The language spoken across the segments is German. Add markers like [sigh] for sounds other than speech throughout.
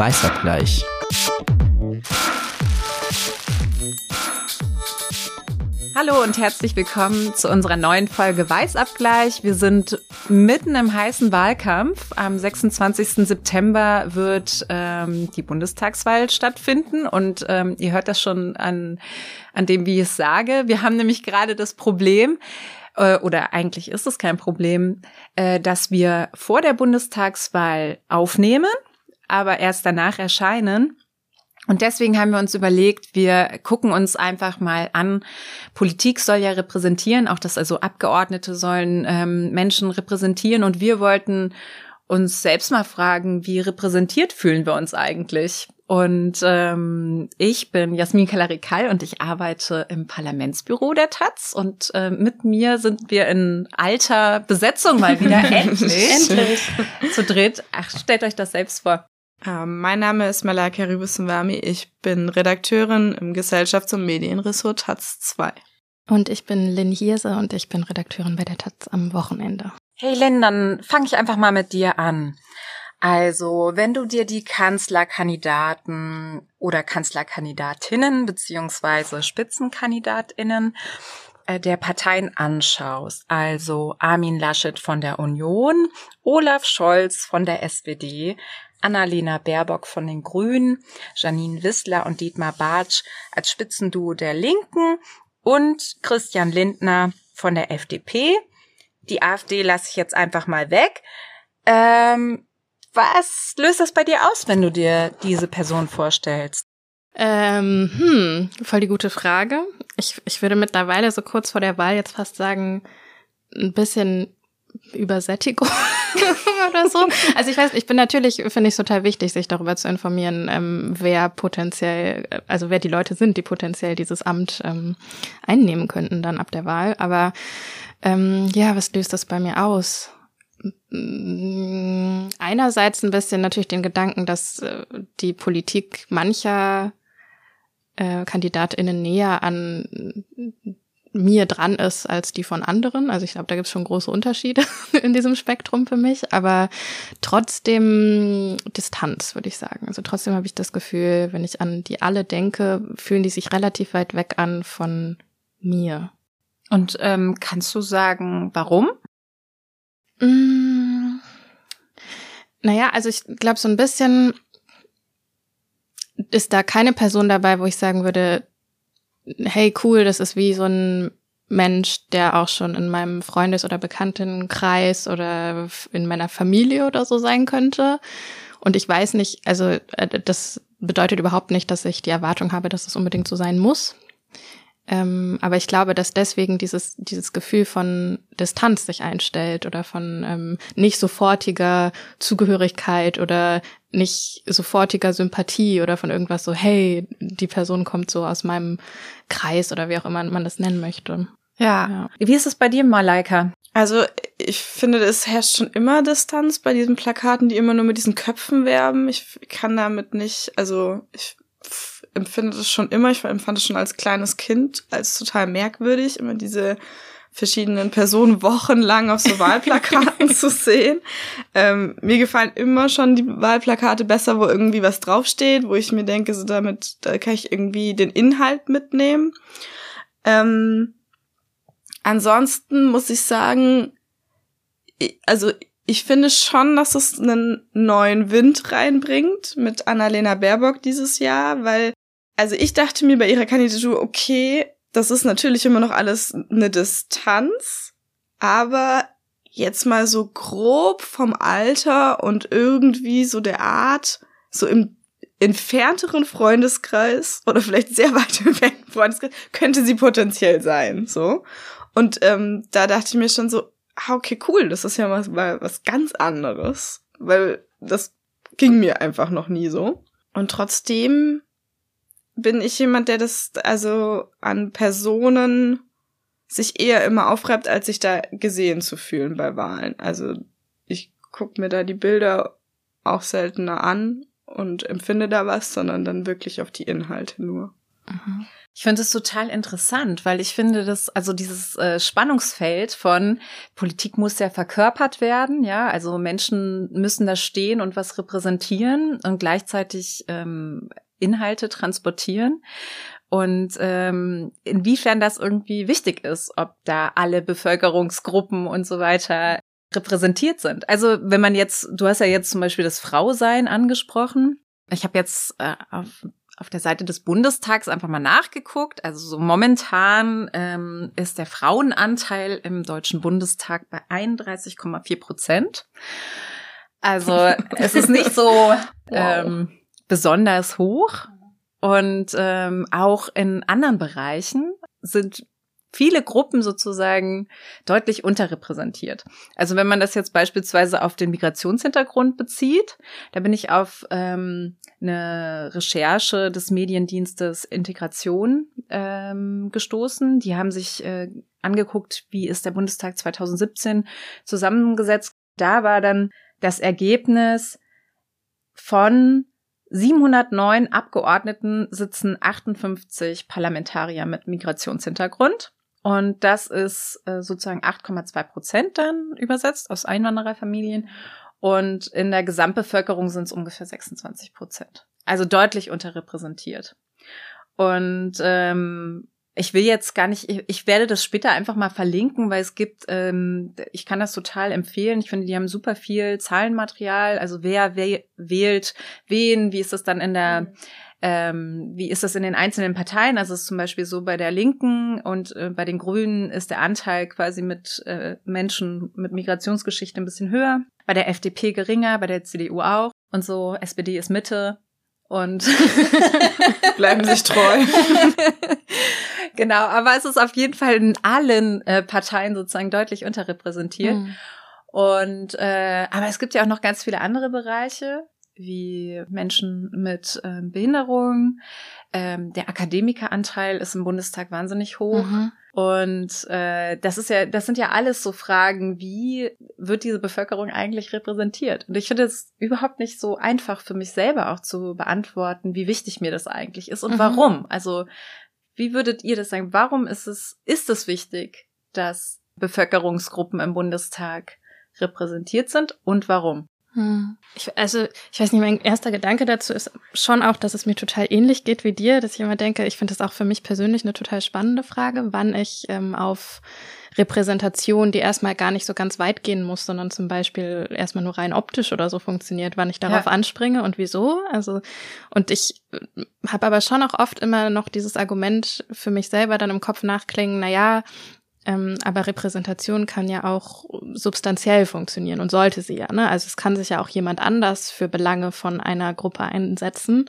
Weißabgleich. Hallo und herzlich willkommen zu unserer neuen Folge Weißabgleich. Wir sind mitten im heißen Wahlkampf. Am 26. September wird ähm, die Bundestagswahl stattfinden und ähm, ihr hört das schon an, an dem, wie ich es sage. Wir haben nämlich gerade das Problem, äh, oder eigentlich ist es kein Problem, äh, dass wir vor der Bundestagswahl aufnehmen, aber erst danach erscheinen. Und deswegen haben wir uns überlegt, wir gucken uns einfach mal an. Politik soll ja repräsentieren, auch dass also Abgeordnete sollen ähm, Menschen repräsentieren. Und wir wollten uns selbst mal fragen, wie repräsentiert fühlen wir uns eigentlich? Und ähm, ich bin Jasmin Kalarikal und ich arbeite im Parlamentsbüro der Taz. Und äh, mit mir sind wir in alter Besetzung mal wieder [laughs] endlich. endlich. Zu dritt. Ach, stellt euch das selbst vor. Ähm, mein Name ist Malaka Ribussenwami. Ich bin Redakteurin im Gesellschafts- und Medienressort Taz 2. Und ich bin Lynn Hirse und ich bin Redakteurin bei der Taz am Wochenende. Hey Lynn, dann fange ich einfach mal mit dir an. Also, wenn du dir die Kanzlerkandidaten oder Kanzlerkandidatinnen beziehungsweise Spitzenkandidatinnen der Parteien anschaust, also Armin Laschet von der Union, Olaf Scholz von der SPD, Annalena Baerbock von den Grünen, Janine Wissler und Dietmar Bartsch als Spitzenduo der Linken und Christian Lindner von der FDP. Die AfD lasse ich jetzt einfach mal weg. Ähm, was löst das bei dir aus, wenn du dir diese Person vorstellst? Ähm, hm, voll die gute Frage. Ich, ich würde mittlerweile so kurz vor der Wahl jetzt fast sagen, ein bisschen Übersättigung [laughs] oder so. Also ich weiß, ich bin natürlich, finde ich es total wichtig, sich darüber zu informieren, ähm, wer potenziell, also wer die Leute sind, die potenziell dieses Amt ähm, einnehmen könnten dann ab der Wahl. Aber ähm, ja, was löst das bei mir aus? Einerseits ein bisschen natürlich den Gedanken, dass äh, die Politik mancher äh, KandidatInnen näher an mir dran ist als die von anderen. Also ich glaube, da gibt es schon große Unterschiede [laughs] in diesem Spektrum für mich, aber trotzdem Distanz, würde ich sagen. Also trotzdem habe ich das Gefühl, wenn ich an die alle denke, fühlen die sich relativ weit weg an von mir. Und ähm, kannst du sagen, warum? Mm, naja, also ich glaube, so ein bisschen ist da keine Person dabei, wo ich sagen würde, hey, cool, das ist wie so ein Mensch, der auch schon in meinem Freundes- oder Bekanntenkreis oder in meiner Familie oder so sein könnte. Und ich weiß nicht, also äh, das bedeutet überhaupt nicht, dass ich die Erwartung habe, dass es unbedingt so sein muss. Ähm, aber ich glaube, dass deswegen dieses, dieses Gefühl von Distanz sich einstellt oder von ähm, nicht sofortiger Zugehörigkeit oder nicht sofortiger Sympathie oder von irgendwas so, hey, die Person kommt so aus meinem Kreis oder wie auch immer man das nennen möchte. Ja. ja. Wie ist es bei dir, Malaika? Also ich finde, es herrscht schon immer Distanz bei diesen Plakaten, die immer nur mit diesen Köpfen werben. Ich kann damit nicht, also ich empfinde das schon immer, ich empfand es schon als kleines Kind als total merkwürdig, immer diese verschiedenen Personen wochenlang auf so Wahlplakaten [laughs] zu sehen. Ähm, mir gefallen immer schon die Wahlplakate besser, wo irgendwie was draufsteht, wo ich mir denke, so damit da kann ich irgendwie den Inhalt mitnehmen. Ähm, ansonsten muss ich sagen, also ich finde schon, dass es einen neuen Wind reinbringt mit Annalena Baerbock dieses Jahr, weil, also ich dachte mir bei ihrer Kandidatur, okay, das ist natürlich immer noch alles eine Distanz, aber jetzt mal so grob vom Alter und irgendwie so der Art, so im entfernteren Freundeskreis oder vielleicht sehr weit [laughs] entfernten Freundeskreis könnte sie potenziell sein, so. Und ähm, da dachte ich mir schon so, ah, okay, cool, das ist ja was, was ganz anderes, weil das ging mir einfach noch nie so. Und trotzdem bin ich jemand, der das also an Personen sich eher immer aufreibt, als sich da gesehen zu fühlen bei Wahlen. Also ich guck mir da die Bilder auch seltener an und empfinde da was, sondern dann wirklich auf die Inhalte nur. Mhm. Ich finde es total interessant, weil ich finde, dass also dieses äh, Spannungsfeld von Politik muss ja verkörpert werden, ja, also Menschen müssen da stehen und was repräsentieren und gleichzeitig ähm, Inhalte transportieren und ähm, inwiefern das irgendwie wichtig ist, ob da alle Bevölkerungsgruppen und so weiter repräsentiert sind. Also wenn man jetzt, du hast ja jetzt zum Beispiel das Frausein angesprochen. Ich habe jetzt äh, auf auf der Seite des Bundestags einfach mal nachgeguckt. Also so momentan ähm, ist der Frauenanteil im Deutschen Bundestag bei 31,4 Prozent. Also es ist nicht so [laughs] wow. ähm, besonders hoch. Und ähm, auch in anderen Bereichen sind viele Gruppen sozusagen deutlich unterrepräsentiert. Also wenn man das jetzt beispielsweise auf den Migrationshintergrund bezieht, da bin ich auf ähm, eine Recherche des Mediendienstes Integration ähm, gestoßen. Die haben sich äh, angeguckt, wie ist der Bundestag 2017 zusammengesetzt. Da war dann das Ergebnis von 709 Abgeordneten sitzen 58 Parlamentarier mit Migrationshintergrund. Und das ist äh, sozusagen 8,2 Prozent dann übersetzt aus Einwandererfamilien. Und in der Gesamtbevölkerung sind es ungefähr 26 Prozent. Also deutlich unterrepräsentiert. Und ähm, ich will jetzt gar nicht, ich, werde das später einfach mal verlinken, weil es gibt, ähm, ich kann das total empfehlen. Ich finde, die haben super viel Zahlenmaterial. Also wer, wer wählt wen, wie ist das dann in der mhm ähm, wie ist das in den einzelnen Parteien? Also es ist zum Beispiel so bei der Linken und äh, bei den Grünen ist der Anteil quasi mit äh, Menschen mit Migrationsgeschichte ein bisschen höher, bei der FDP geringer, bei der CDU auch und so SPD ist Mitte und [laughs] bleiben sich treu. [laughs] genau, aber es ist auf jeden Fall in allen äh, Parteien sozusagen deutlich unterrepräsentiert. Mhm. Und äh, aber es gibt ja auch noch ganz viele andere Bereiche, wie Menschen mit ähm, Behinderung. Ähm, der Akademikeranteil ist im Bundestag wahnsinnig hoch. Mhm. Und äh, das ist ja, das sind ja alles so Fragen, wie wird diese Bevölkerung eigentlich repräsentiert? Und ich finde es überhaupt nicht so einfach für mich selber auch zu beantworten, wie wichtig mir das eigentlich ist und mhm. warum. Also wie würdet ihr das sagen? Warum ist es, ist es wichtig, dass Bevölkerungsgruppen im Bundestag repräsentiert sind und warum? Hm. Ich, also, ich weiß nicht, mein erster Gedanke dazu ist schon auch, dass es mir total ähnlich geht wie dir, dass ich immer denke, ich finde das auch für mich persönlich eine total spannende Frage, wann ich ähm, auf Repräsentation, die erstmal gar nicht so ganz weit gehen muss, sondern zum Beispiel erstmal nur rein optisch oder so funktioniert, wann ich darauf ja. anspringe und wieso. Also, und ich habe aber schon auch oft immer noch dieses Argument für mich selber dann im Kopf nachklingen, na ja, ähm, aber Repräsentation kann ja auch substanziell funktionieren und sollte sie ja. Ne? Also es kann sich ja auch jemand anders für Belange von einer Gruppe einsetzen,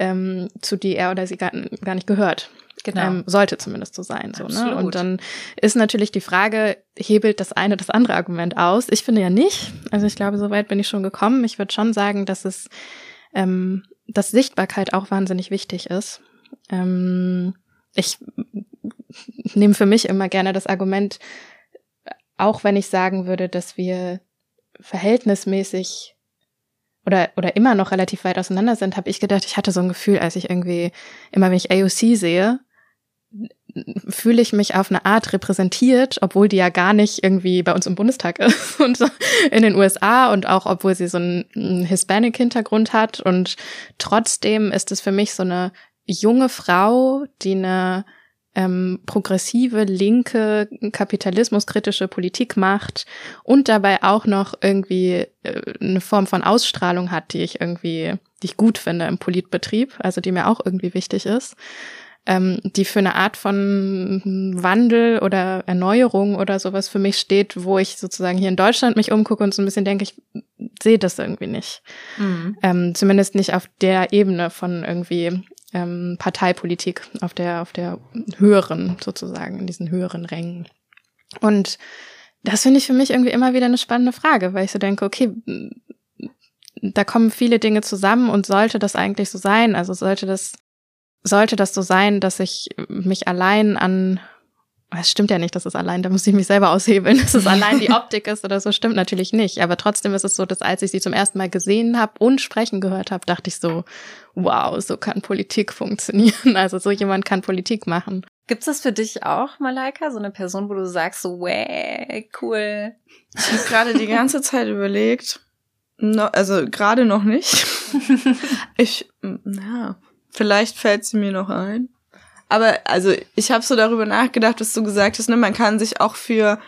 ähm, zu die er oder sie gar, gar nicht gehört. Genau. Ähm, sollte zumindest so sein. So, ne? Und dann ist natürlich die Frage, hebelt das eine das andere Argument aus? Ich finde ja nicht. Also ich glaube, soweit bin ich schon gekommen. Ich würde schon sagen, dass es, ähm, dass Sichtbarkeit auch wahnsinnig wichtig ist. Ähm, ich nehme für mich immer gerne das Argument, auch wenn ich sagen würde, dass wir verhältnismäßig oder, oder immer noch relativ weit auseinander sind, habe ich gedacht, ich hatte so ein Gefühl, als ich irgendwie, immer wenn ich AOC sehe, fühle ich mich auf eine Art repräsentiert, obwohl die ja gar nicht irgendwie bei uns im Bundestag ist [laughs] und so in den USA und auch obwohl sie so einen Hispanic-Hintergrund hat. Und trotzdem ist es für mich so eine junge Frau, die eine ähm, progressive, linke, kapitalismuskritische Politik macht und dabei auch noch irgendwie äh, eine Form von Ausstrahlung hat, die ich irgendwie, die ich gut finde im Politbetrieb, also die mir auch irgendwie wichtig ist, ähm, die für eine Art von Wandel oder Erneuerung oder sowas für mich steht, wo ich sozusagen hier in Deutschland mich umgucke und so ein bisschen denke, ich sehe das irgendwie nicht. Mhm. Ähm, zumindest nicht auf der Ebene von irgendwie ähm, Parteipolitik auf der, auf der höheren, sozusagen, in diesen höheren Rängen. Und das finde ich für mich irgendwie immer wieder eine spannende Frage, weil ich so denke, okay, da kommen viele Dinge zusammen und sollte das eigentlich so sein? Also sollte das, sollte das so sein, dass ich mich allein an es stimmt ja nicht, dass es allein, da muss ich mich selber aushebeln, [laughs] dass es allein die [laughs] Optik ist oder so, stimmt natürlich nicht. Aber trotzdem ist es so, dass als ich sie zum ersten Mal gesehen habe und sprechen gehört habe, dachte ich so, wow, so kann Politik funktionieren. [laughs] Also so jemand kann Politik machen. Gibt's das für dich auch, Malaika? So eine Person, wo du sagst, so, way, cool. Ich habe gerade die ganze Zeit überlegt. No, also gerade noch nicht. ich, ja, vielleicht fällt sie mir noch ein. Aber also ich habe so darüber nachgedacht, was du gesagt hast, ne, man kann sich auch für,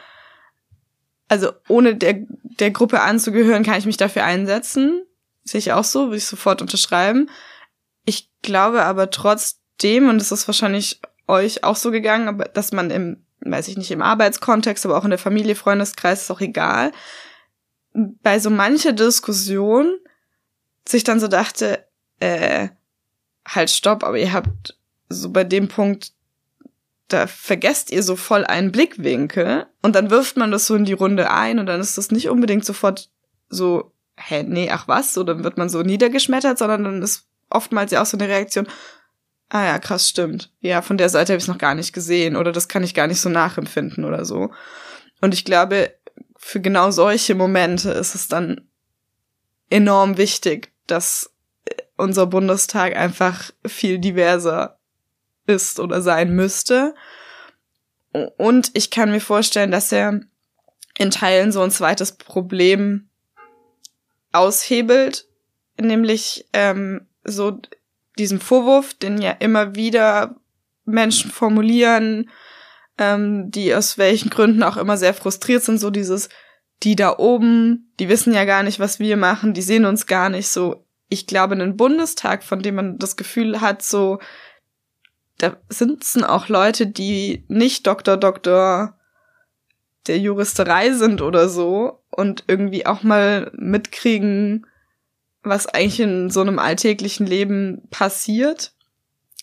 also ohne der, der Gruppe anzugehören, kann ich mich dafür einsetzen. Sehe ich auch so, würde ich sofort unterschreiben. Ich glaube aber trotzdem, und das ist wahrscheinlich euch auch so gegangen, aber dass man im, weiß ich nicht, im Arbeitskontext, aber auch in der Familie, Freundeskreis, ist auch egal, bei so mancher Diskussion sich dann so dachte, äh, halt stopp, aber ihr habt so bei dem Punkt, da vergesst ihr so voll einen Blickwinkel und dann wirft man das so in die Runde ein und dann ist das nicht unbedingt sofort so, hä, nee, ach was, so, dann wird man so niedergeschmettert, sondern dann ist oftmals ja auch so eine Reaktion, ah ja, krass, stimmt. Ja, von der Seite habe ich noch gar nicht gesehen oder das kann ich gar nicht so nachempfinden oder so. Und ich glaube, für genau solche Momente ist es dann enorm wichtig, dass unser Bundestag einfach viel diverser ist oder sein müsste. Und ich kann mir vorstellen, dass er in Teilen so ein zweites Problem aushebelt, nämlich ähm, so diesem Vorwurf, den ja immer wieder Menschen formulieren, ähm, die aus welchen Gründen auch immer sehr frustriert sind, so dieses, die da oben, die wissen ja gar nicht, was wir machen, die sehen uns gar nicht so. Ich glaube, einen Bundestag, von dem man das Gefühl hat, so, da sitzen auch Leute, die nicht Doktor, Doktor der Juristerei sind oder so und irgendwie auch mal mitkriegen, was eigentlich in so einem alltäglichen Leben passiert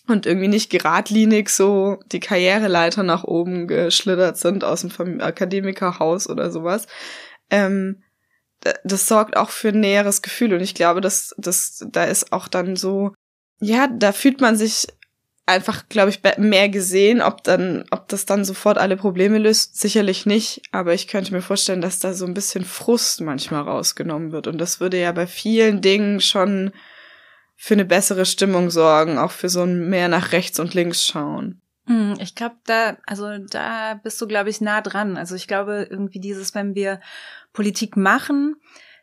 und irgendwie nicht geradlinig so die Karriereleiter nach oben geschlittert sind aus dem Akademikerhaus oder sowas. Ähm, das sorgt auch für ein näheres Gefühl und ich glaube, dass dass da ist auch dann so, ja, da fühlt man sich einfach, glaube ich, mehr gesehen. Ob dann, ob das dann sofort alle Probleme löst, sicherlich nicht. Aber ich könnte mir vorstellen, dass da so ein bisschen Frust manchmal rausgenommen wird. Und das würde ja bei vielen Dingen schon für eine bessere Stimmung sorgen, auch für so ein mehr nach rechts und links schauen. Hm, ich glaube, da, also da bist du, glaube ich, nah dran. Also ich glaube, irgendwie dieses, wenn wir Politik machen,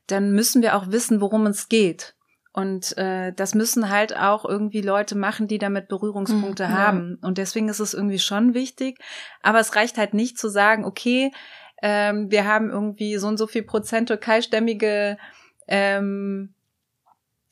dann müssen wir auch wissen, worum es geht. Und äh, das müssen halt auch irgendwie Leute machen, die damit Berührungspunkte mhm, haben. Und deswegen ist es irgendwie schon wichtig. Aber es reicht halt nicht zu sagen, okay, ähm, wir haben irgendwie so und so viel Prozent türkeistämmige ähm,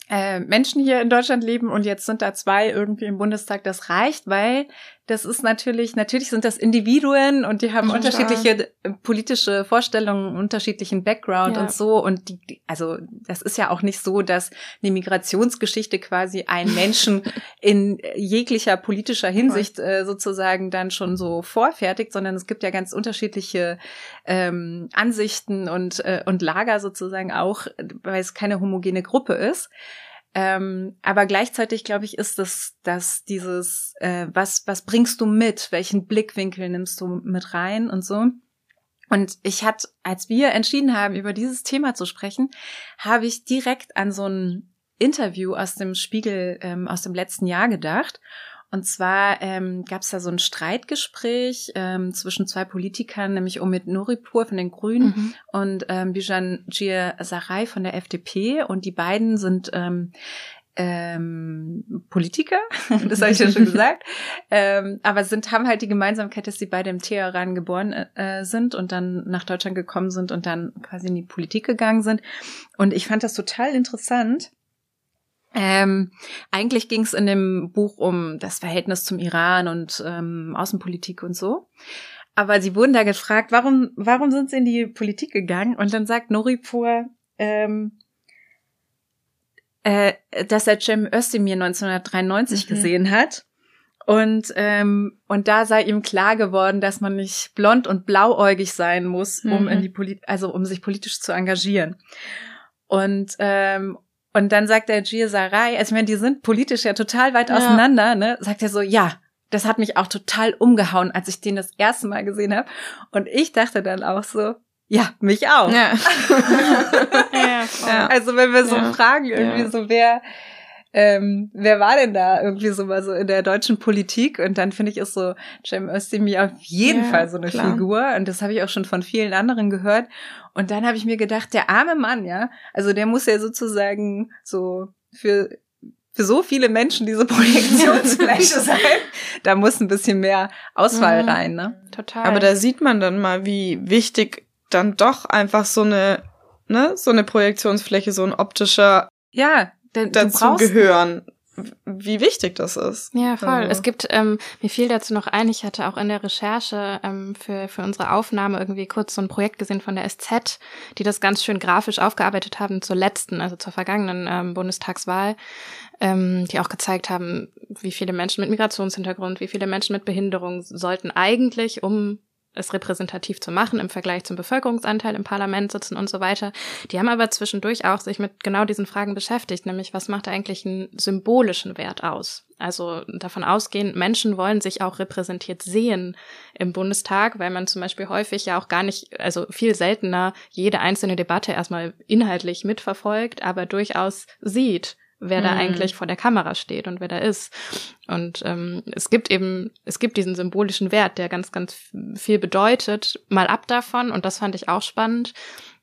äh, Menschen hier in Deutschland leben und jetzt sind da zwei irgendwie im Bundestag, das reicht, weil das ist natürlich, natürlich sind das Individuen und die haben ja, unterschiedliche ja. politische Vorstellungen, unterschiedlichen Background ja. und so. Und die, also das ist ja auch nicht so, dass eine Migrationsgeschichte quasi einen Menschen [laughs] in jeglicher politischer Hinsicht äh, sozusagen dann schon so vorfertigt, sondern es gibt ja ganz unterschiedliche ähm, Ansichten und, äh, und Lager sozusagen auch, weil es keine homogene Gruppe ist. Ähm, aber gleichzeitig glaube ich, ist es, dass dieses, äh, was, was bringst du mit? Welchen Blickwinkel nimmst du mit rein und so? Und ich hatte, als wir entschieden haben, über dieses Thema zu sprechen, habe ich direkt an so ein Interview aus dem Spiegel ähm, aus dem letzten Jahr gedacht. Und zwar ähm, gab es da so ein Streitgespräch ähm, zwischen zwei Politikern, nämlich Omid Nuripur von den Grünen mhm. und ähm, Bijan Jir Sarai von der FDP. Und die beiden sind ähm, ähm, Politiker, [laughs] das habe ich ja schon [laughs] gesagt, ähm, aber sind haben halt die Gemeinsamkeit, dass sie beide im Teheran geboren äh, sind und dann nach Deutschland gekommen sind und dann quasi in die Politik gegangen sind. Und ich fand das total interessant, ähm, eigentlich ging es in dem Buch um das Verhältnis zum Iran und ähm, Außenpolitik und so. Aber sie wurden da gefragt, warum, warum sind sie in die Politik gegangen? Und dann sagt Noripur, ähm, äh, dass er Cem Özdemir 1993 mhm. gesehen hat. Und, ähm, und da sei ihm klar geworden, dass man nicht blond und blauäugig sein muss, um mhm. in die Polit also um sich politisch zu engagieren. Und, ähm, und dann sagt der Gia Sarai, also ich meine, die sind politisch ja total weit ja. auseinander, ne? Sagt er so, ja, das hat mich auch total umgehauen, als ich den das erste Mal gesehen habe. Und ich dachte dann auch so, ja, mich auch. Ja. [laughs] ja, also wenn wir so fragen, irgendwie so, wer, ähm, wer war denn da irgendwie so mal so in der deutschen Politik? Und dann finde ich, ist so Cem Özdemir auf jeden Fall so eine klar. Figur. Und das habe ich auch schon von vielen anderen gehört. Und dann habe ich mir gedacht, der arme Mann, ja, also der muss ja sozusagen so für für so viele Menschen diese [laughs] Projektionsfläche sein. Da muss ein bisschen mehr Auswahl mhm, rein, ne? Total. Aber da sieht man dann mal, wie wichtig dann doch einfach so eine, ne, so eine Projektionsfläche, so ein optischer ja, denn dazu gehören wie wichtig das ist. Ja, voll. Also. Es gibt, ähm, mir fiel dazu noch ein, ich hatte auch in der Recherche ähm, für, für unsere Aufnahme irgendwie kurz so ein Projekt gesehen von der SZ, die das ganz schön grafisch aufgearbeitet haben zur letzten, also zur vergangenen ähm, Bundestagswahl, ähm, die auch gezeigt haben, wie viele Menschen mit Migrationshintergrund, wie viele Menschen mit Behinderung sollten eigentlich, um es repräsentativ zu machen im Vergleich zum Bevölkerungsanteil im Parlament sitzen und so weiter. Die haben aber zwischendurch auch sich mit genau diesen Fragen beschäftigt, nämlich was macht eigentlich einen symbolischen Wert aus? Also davon ausgehend, Menschen wollen sich auch repräsentiert sehen im Bundestag, weil man zum Beispiel häufig ja auch gar nicht, also viel seltener jede einzelne Debatte erstmal inhaltlich mitverfolgt, aber durchaus sieht, wer mhm. da eigentlich vor der Kamera steht und wer da ist. Und ähm, es gibt eben, es gibt diesen symbolischen Wert, der ganz, ganz viel bedeutet, mal ab davon, und das fand ich auch spannend,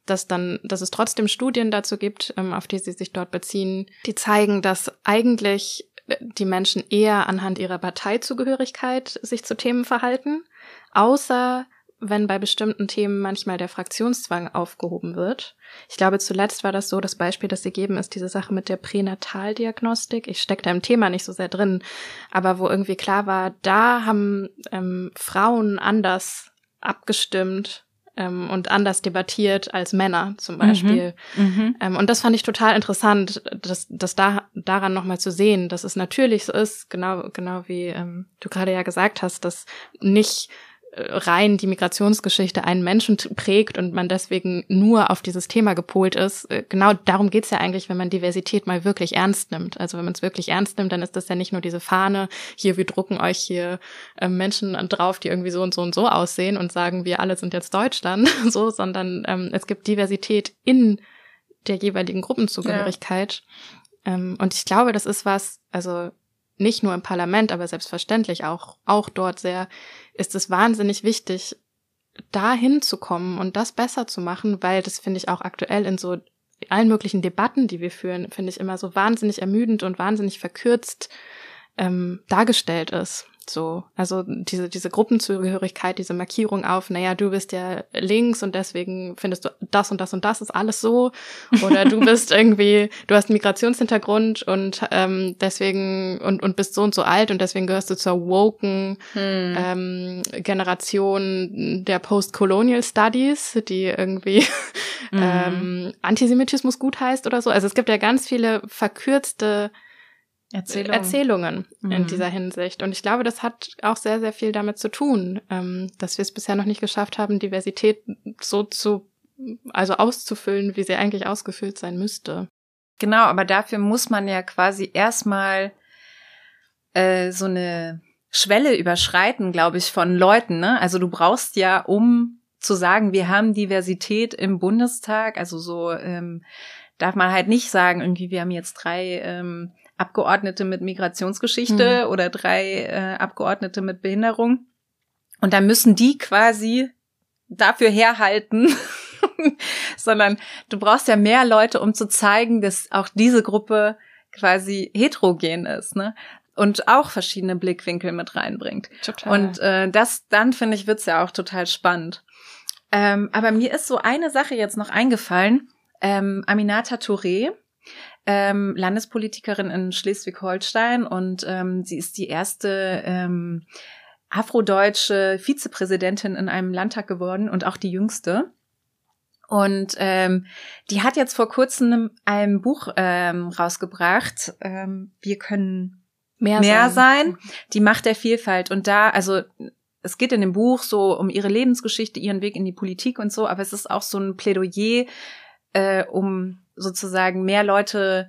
dass dann, dass es trotzdem Studien dazu gibt, ähm, auf die sie sich dort beziehen, die zeigen, dass eigentlich die Menschen eher anhand ihrer Parteizugehörigkeit sich zu Themen verhalten, außer wenn bei bestimmten Themen manchmal der Fraktionszwang aufgehoben wird. Ich glaube, zuletzt war das so, das Beispiel, das sie geben, ist diese Sache mit der Pränataldiagnostik. Ich stecke da im Thema nicht so sehr drin, aber wo irgendwie klar war, da haben ähm, Frauen anders abgestimmt ähm, und anders debattiert als Männer zum Beispiel. Mhm, mhm. ähm, und das fand ich total interessant, das, das da, daran nochmal zu sehen, dass es natürlich so ist, genau, genau wie ähm, du gerade ja gesagt hast, dass nicht rein die Migrationsgeschichte einen Menschen prägt und man deswegen nur auf dieses Thema gepolt ist. Äh, genau darum geht's ja eigentlich, wenn man Diversität mal wirklich ernst nimmt. Also wenn man es wirklich ernst nimmt, dann ist das ja nicht nur diese Fahne, hier, wir drucken euch hier äh, Menschen drauf, die irgendwie so und so und so aussehen und sagen, wir alle sind jetzt Deutschland, [laughs] so, sondern ähm, es gibt Diversität in der jeweiligen Gruppenzugehörigkeit. Ja. Ähm, und ich glaube, das ist was, also nicht nur im Parlament, aber selbstverständlich auch, auch dort sehr, ist es wahnsinnig wichtig, dahin zu kommen und das besser zu machen, weil das finde ich auch aktuell in so allen möglichen Debatten, die wir führen, finde ich immer so wahnsinnig ermüdend und wahnsinnig verkürzt ähm, dargestellt ist. So, also diese, diese Gruppenzugehörigkeit, diese Markierung auf, naja, du bist ja links und deswegen findest du das und das und das ist alles so. Oder du [laughs] bist irgendwie, du hast einen Migrationshintergrund und ähm, deswegen und, und bist so und so alt und deswegen gehörst du zur woken hm. ähm, Generation der Post-Colonial Studies, die irgendwie mhm. ähm, Antisemitismus gut heißt oder so. Also es gibt ja ganz viele verkürzte Erzählungen, Erzählungen mhm. in dieser Hinsicht. Und ich glaube, das hat auch sehr, sehr viel damit zu tun, ähm, dass wir es bisher noch nicht geschafft haben, Diversität so zu, also auszufüllen, wie sie eigentlich ausgefüllt sein müsste. Genau, aber dafür muss man ja quasi erstmal äh, so eine Schwelle überschreiten, glaube ich, von Leuten. Ne? Also du brauchst ja, um zu sagen, wir haben Diversität im Bundestag, also so ähm, darf man halt nicht sagen, irgendwie, wir haben jetzt drei ähm, Abgeordnete mit Migrationsgeschichte mhm. oder drei äh, Abgeordnete mit Behinderung. Und da müssen die quasi dafür herhalten, [laughs] sondern du brauchst ja mehr Leute, um zu zeigen, dass auch diese Gruppe quasi heterogen ist, ne? Und auch verschiedene Blickwinkel mit reinbringt. Total. Und äh, das, dann finde ich, wird's ja auch total spannend. Ähm, aber mir ist so eine Sache jetzt noch eingefallen. Ähm, Aminata Touré ähm, Landespolitikerin in Schleswig-Holstein und ähm, sie ist die erste ähm, afrodeutsche Vizepräsidentin in einem Landtag geworden und auch die jüngste. Und ähm, die hat jetzt vor kurzem ein Buch ähm, rausgebracht. Ähm, wir können mehr, mehr sein. sein. Die Macht der Vielfalt. Und da, also es geht in dem Buch so um ihre Lebensgeschichte, ihren Weg in die Politik und so, aber es ist auch so ein Plädoyer, äh, um sozusagen mehr Leute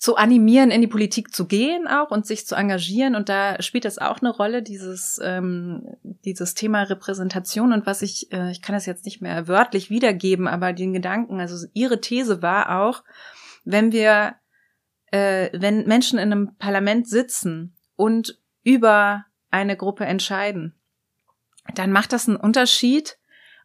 zu animieren, in die Politik zu gehen auch und sich zu engagieren. Und da spielt das auch eine Rolle, dieses, ähm, dieses Thema Repräsentation. Und was ich, äh, ich kann das jetzt nicht mehr wörtlich wiedergeben, aber den Gedanken, also ihre These war auch, wenn wir, äh, wenn Menschen in einem Parlament sitzen und über eine Gruppe entscheiden, dann macht das einen Unterschied,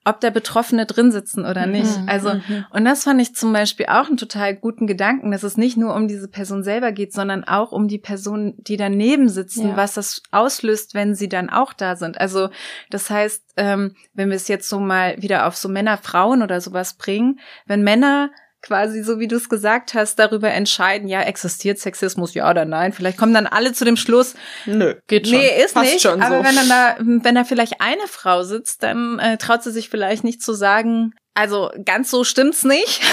ob der Betroffene drin sitzen oder nicht. Mhm, also, mhm. und das fand ich zum Beispiel auch einen total guten Gedanken, dass es nicht nur um diese Person selber geht, sondern auch um die Person, die daneben sitzen, ja. was das auslöst, wenn sie dann auch da sind. Also, das heißt, ähm, wenn wir es jetzt so mal wieder auf so Männer, Frauen oder sowas bringen, wenn Männer quasi, so wie du es gesagt hast, darüber entscheiden, ja, existiert Sexismus, ja oder nein. Vielleicht kommen dann alle zu dem Schluss, nö, geht schon. Nee, ist Passt nicht. Schon aber so. wenn dann da, wenn da vielleicht eine Frau sitzt, dann äh, traut sie sich vielleicht nicht zu sagen, also ganz so stimmt's nicht. [laughs]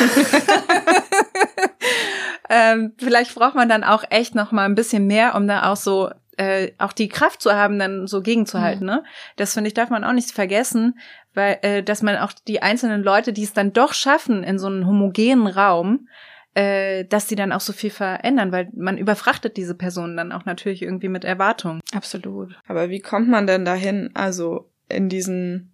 [laughs] ähm, vielleicht braucht man dann auch echt noch mal ein bisschen mehr, um da auch so äh, auch die Kraft zu haben, dann so gegenzuhalten. Mhm. Ne? Das finde ich darf man auch nicht vergessen, weil äh, dass man auch die einzelnen Leute, die es dann doch schaffen in so einem homogenen Raum, äh, dass sie dann auch so viel verändern, weil man überfrachtet diese Personen dann auch natürlich irgendwie mit Erwartungen. Absolut. Aber wie kommt man denn dahin, also in diesen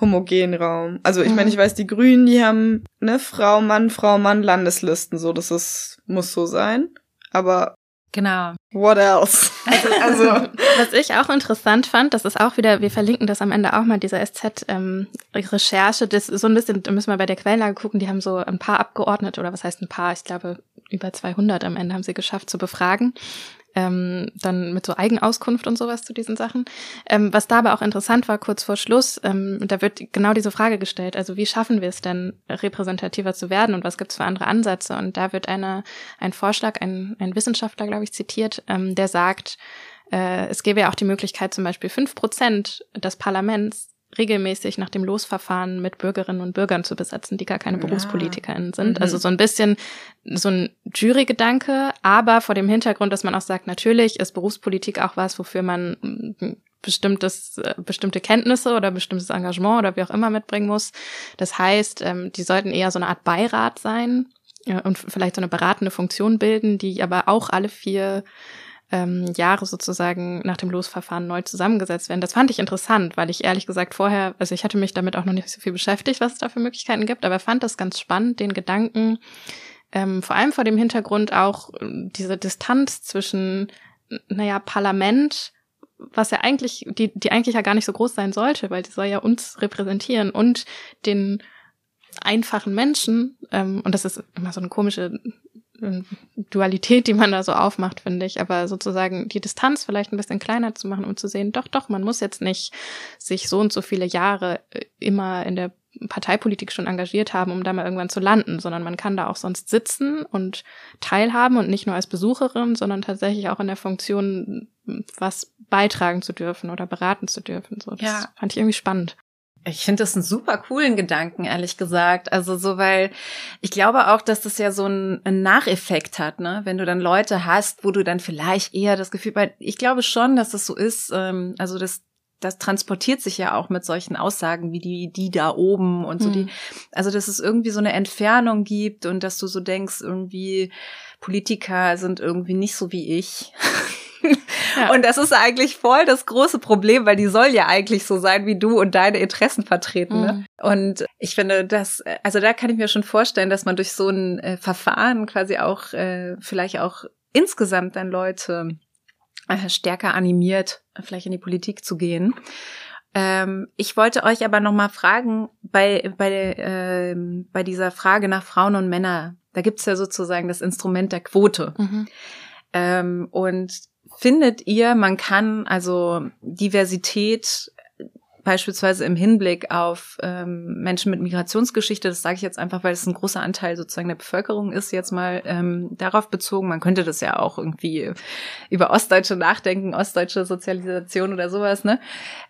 homogenen Raum? Also ich mhm. meine, ich weiß, die Grünen, die haben ne Frau, Mann, Frau, Mann, Landeslisten, so das ist muss so sein. Aber Genau. What else? Also, [laughs] also was ich auch interessant fand, das ist auch wieder, wir verlinken das am Ende auch mal, dieser SZ-Recherche, ähm, das ist so ein bisschen, da müssen wir bei der Quellenlage gucken, die haben so ein paar Abgeordnete, oder was heißt ein paar, ich glaube über 200 am Ende haben sie geschafft zu befragen ähm, dann mit so Eigenauskunft und sowas zu diesen Sachen. Ähm, was da aber auch interessant war, kurz vor Schluss, ähm, da wird genau diese Frage gestellt, also wie schaffen wir es denn, repräsentativer zu werden und was gibt es für andere Ansätze? Und da wird eine, ein Vorschlag, ein, ein Wissenschaftler, glaube ich, zitiert, ähm, der sagt, äh, es gäbe ja auch die Möglichkeit, zum Beispiel fünf Prozent des Parlaments regelmäßig nach dem Losverfahren mit Bürgerinnen und Bürgern zu besetzen, die gar keine ja. BerufspolitikerInnen sind. Mhm. Also so ein bisschen so ein Jurygedanke, aber vor dem Hintergrund, dass man auch sagt, natürlich ist Berufspolitik auch was, wofür man bestimmtes, äh, bestimmte Kenntnisse oder bestimmtes Engagement oder wie auch immer mitbringen muss. Das heißt, ähm, die sollten eher so eine Art Beirat sein und vielleicht so eine beratende Funktion bilden, die aber auch alle vier ähm, Jahre sozusagen nach dem Losverfahren neu zusammengesetzt werden. Das fand ich interessant, weil ich ehrlich gesagt vorher, also ich hatte mich damit auch noch nicht so viel beschäftigt, was es da für Möglichkeiten gibt, aber fand das ganz spannend, den Gedanken, ähm, vor allem vor dem Hintergrund auch äh, diese Distanz zwischen, naja, Parlament, was ja eigentlich, die, die eigentlich ja gar nicht so groß sein sollte, weil die soll ja uns repräsentieren und den einfachen Menschen, ähm, und das ist immer so eine komische Dualität, die man da so aufmacht, finde ich. Aber sozusagen die Distanz vielleicht ein bisschen kleiner zu machen, um zu sehen, doch, doch, man muss jetzt nicht sich so und so viele Jahre äh, immer in der Parteipolitik schon engagiert haben, um da mal irgendwann zu landen, sondern man kann da auch sonst sitzen und teilhaben und nicht nur als Besucherin, sondern tatsächlich auch in der Funktion, was beitragen zu dürfen oder beraten zu dürfen. So, das ja. fand ich irgendwie spannend. Ich finde das einen super coolen Gedanken, ehrlich gesagt. Also so, weil ich glaube auch, dass das ja so einen, einen Nacheffekt hat, ne? Wenn du dann Leute hast, wo du dann vielleicht eher das Gefühl, weil ich glaube schon, dass das so ist. Ähm, also das, das transportiert sich ja auch mit solchen Aussagen wie die, die da oben und so mhm. die. Also dass es irgendwie so eine Entfernung gibt und dass du so denkst, irgendwie Politiker sind irgendwie nicht so wie ich. [laughs] [laughs] Ja. Und das ist eigentlich voll das große Problem, weil die soll ja eigentlich so sein wie du und deine Interessen vertreten. Ne? Mhm. Und ich finde, das, also da kann ich mir schon vorstellen, dass man durch so ein äh, Verfahren quasi auch äh, vielleicht auch insgesamt dann Leute äh, stärker animiert, vielleicht in die Politik zu gehen. Ähm, ich wollte euch aber noch mal fragen bei bei äh, bei dieser Frage nach Frauen und Männer. Da gibt's ja sozusagen das Instrument der Quote. Mhm. Ähm, und Findet ihr, man kann also Diversität beispielsweise im Hinblick auf ähm, Menschen mit Migrationsgeschichte, das sage ich jetzt einfach, weil es ein großer Anteil sozusagen der Bevölkerung ist, jetzt mal ähm, darauf bezogen. Man könnte das ja auch irgendwie über Ostdeutsche nachdenken, ostdeutsche Sozialisation oder sowas, ne?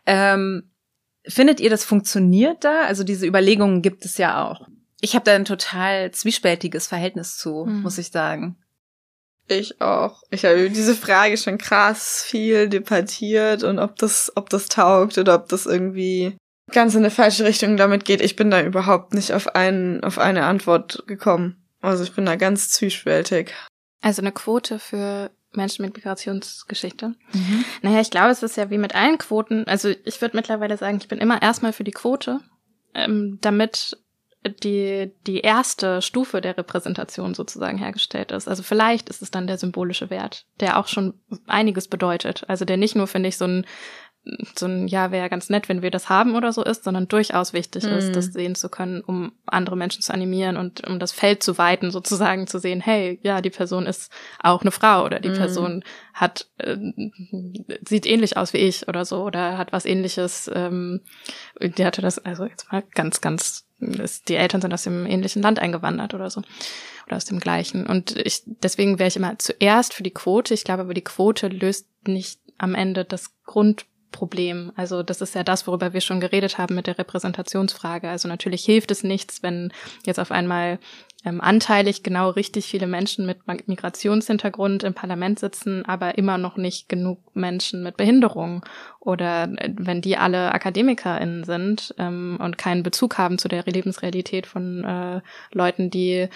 Ähm, findet ihr, das funktioniert da? Also diese Überlegungen gibt es ja auch. Ich habe da ein total zwiespältiges Verhältnis zu, mhm. muss ich sagen. Ich auch. Ich habe diese Frage schon krass viel debattiert und ob das, ob das taugt oder ob das irgendwie ganz in eine falsche Richtung damit geht. Ich bin da überhaupt nicht auf einen, auf eine Antwort gekommen. Also ich bin da ganz zwiespältig. Also eine Quote für Menschen mit Migrationsgeschichte. Mhm. Naja, ich glaube, es ist ja wie mit allen Quoten. Also ich würde mittlerweile sagen, ich bin immer erstmal für die Quote, ähm, damit die, die erste Stufe der Repräsentation sozusagen hergestellt ist. Also vielleicht ist es dann der symbolische Wert, der auch schon einiges bedeutet. Also der nicht nur, finde ich, so ein so ein, ja, wäre ja ganz nett, wenn wir das haben oder so ist, sondern durchaus wichtig mhm. ist, das sehen zu können, um andere Menschen zu animieren und um das Feld zu weiten, sozusagen zu sehen, hey, ja, die Person ist auch eine Frau oder die mhm. Person hat, äh, sieht ähnlich aus wie ich oder so oder hat was ähnliches, ähm, die hatte das, also jetzt mal ganz, ganz, ist, die Eltern sind aus dem ähnlichen Land eingewandert oder so oder aus dem gleichen. Und ich, deswegen wäre ich immer zuerst für die Quote. Ich glaube aber, die Quote löst nicht am Ende das Grund Problem. Also das ist ja das, worüber wir schon geredet haben mit der Repräsentationsfrage. Also natürlich hilft es nichts, wenn jetzt auf einmal ähm, anteilig genau richtig viele Menschen mit Migrationshintergrund im Parlament sitzen, aber immer noch nicht genug Menschen mit Behinderung. Oder äh, wenn die alle AkademikerInnen sind ähm, und keinen Bezug haben zu der Lebensrealität von äh, Leuten, die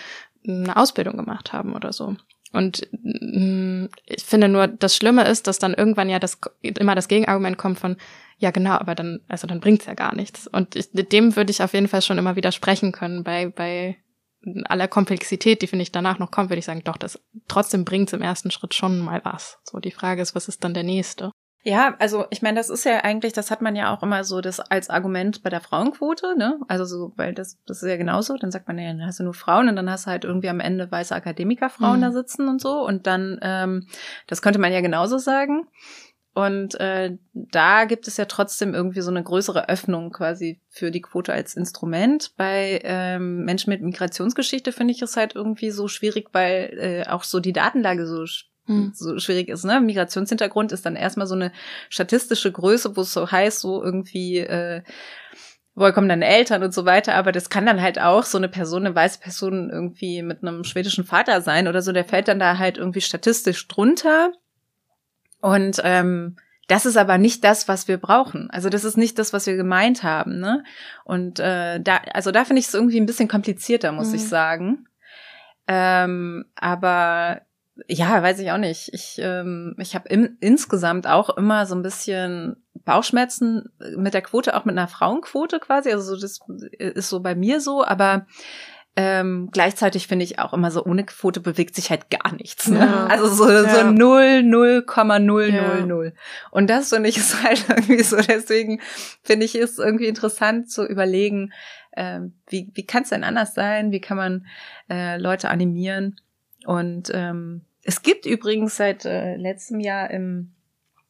eine Ausbildung gemacht haben oder so. Und mm, ich finde nur, das Schlimme ist, dass dann irgendwann ja das immer das Gegenargument kommt von, ja genau, aber dann, also dann bringt's ja gar nichts. Und ich, dem würde ich auf jeden Fall schon immer widersprechen können. Bei, bei aller Komplexität, die finde ich danach noch kommt, würde ich sagen, doch, das trotzdem bringt's im ersten Schritt schon mal was. So, die Frage ist, was ist dann der nächste? Ja, also ich meine, das ist ja eigentlich, das hat man ja auch immer so das als Argument bei der Frauenquote, ne? Also so, weil das, das ist ja genauso. Dann sagt man ja, dann hast du nur Frauen und dann hast du halt irgendwie am Ende weiße Akademikerfrauen mhm. da sitzen und so. Und dann, ähm, das könnte man ja genauso sagen. Und äh, da gibt es ja trotzdem irgendwie so eine größere Öffnung quasi für die Quote als Instrument. Bei ähm, Menschen mit Migrationsgeschichte finde ich es halt irgendwie so schwierig, weil äh, auch so die Datenlage so hm. so schwierig ist. Ne? Migrationshintergrund ist dann erstmal so eine statistische Größe, wo es so heißt, so irgendwie, äh, woher kommen deine Eltern und so weiter, aber das kann dann halt auch so eine Person, eine weiße Person irgendwie mit einem schwedischen Vater sein oder so, der fällt dann da halt irgendwie statistisch drunter. Und ähm, das ist aber nicht das, was wir brauchen. Also das ist nicht das, was wir gemeint haben. Ne? Und äh, da, also da finde ich es irgendwie ein bisschen komplizierter, muss mhm. ich sagen. Ähm, aber ja, weiß ich auch nicht. Ich, ähm, ich habe insgesamt auch immer so ein bisschen Bauchschmerzen mit der Quote, auch mit einer Frauenquote quasi. Also das ist so bei mir so, aber ähm, gleichzeitig finde ich auch immer so, ohne Quote bewegt sich halt gar nichts. Ne? Ja. Also so, ja. so 0, 0,000. Ja. Und das finde ich [laughs] ist halt irgendwie so, deswegen finde ich es irgendwie interessant zu überlegen, ähm, wie, wie kann es denn anders sein? Wie kann man äh, Leute animieren? Und ähm, es gibt übrigens seit äh, letztem Jahr im,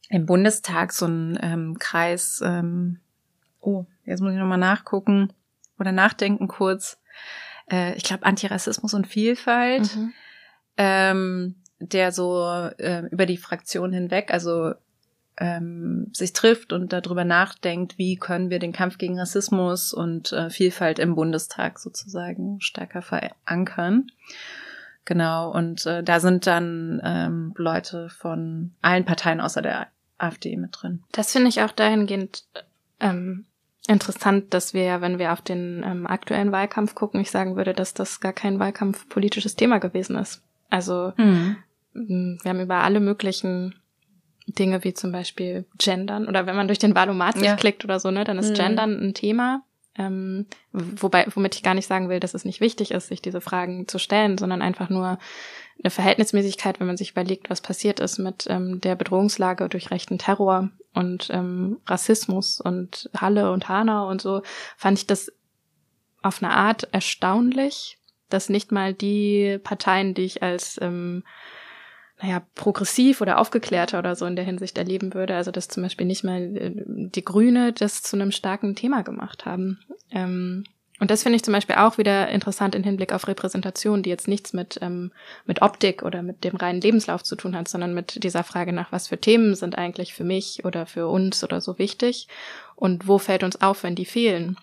im Bundestag so einen ähm, Kreis, ähm, oh, jetzt muss ich nochmal nachgucken oder nachdenken kurz. Äh, ich glaube, Antirassismus und Vielfalt, mhm. ähm, der so äh, über die Fraktion hinweg, also ähm, sich trifft und darüber nachdenkt, wie können wir den Kampf gegen Rassismus und äh, Vielfalt im Bundestag sozusagen stärker verankern. Genau, und äh, da sind dann ähm, Leute von allen Parteien außer der AfD mit drin. Das finde ich auch dahingehend ähm, interessant, dass wir, wenn wir auf den ähm, aktuellen Wahlkampf gucken, ich sagen würde, dass das gar kein wahlkampfpolitisches Thema gewesen ist. Also mhm. wir haben über alle möglichen Dinge wie zum Beispiel Gendern oder wenn man durch den Wahlomat ja. klickt oder so, ne, dann ist mhm. Gendern ein Thema. Ähm, wobei, womit ich gar nicht sagen will, dass es nicht wichtig ist, sich diese Fragen zu stellen, sondern einfach nur eine Verhältnismäßigkeit, wenn man sich überlegt, was passiert ist mit ähm, der Bedrohungslage durch rechten Terror und ähm, Rassismus und Halle und Hanau und so, fand ich das auf eine Art erstaunlich, dass nicht mal die Parteien, die ich als ähm, naja, progressiv oder aufgeklärter oder so in der Hinsicht erleben würde. Also dass zum Beispiel nicht mal äh, die Grüne das zu einem starken Thema gemacht haben. Ähm, und das finde ich zum Beispiel auch wieder interessant im Hinblick auf Repräsentation, die jetzt nichts mit, ähm, mit Optik oder mit dem reinen Lebenslauf zu tun hat, sondern mit dieser Frage nach, was für Themen sind eigentlich für mich oder für uns oder so wichtig und wo fällt uns auf, wenn die fehlen.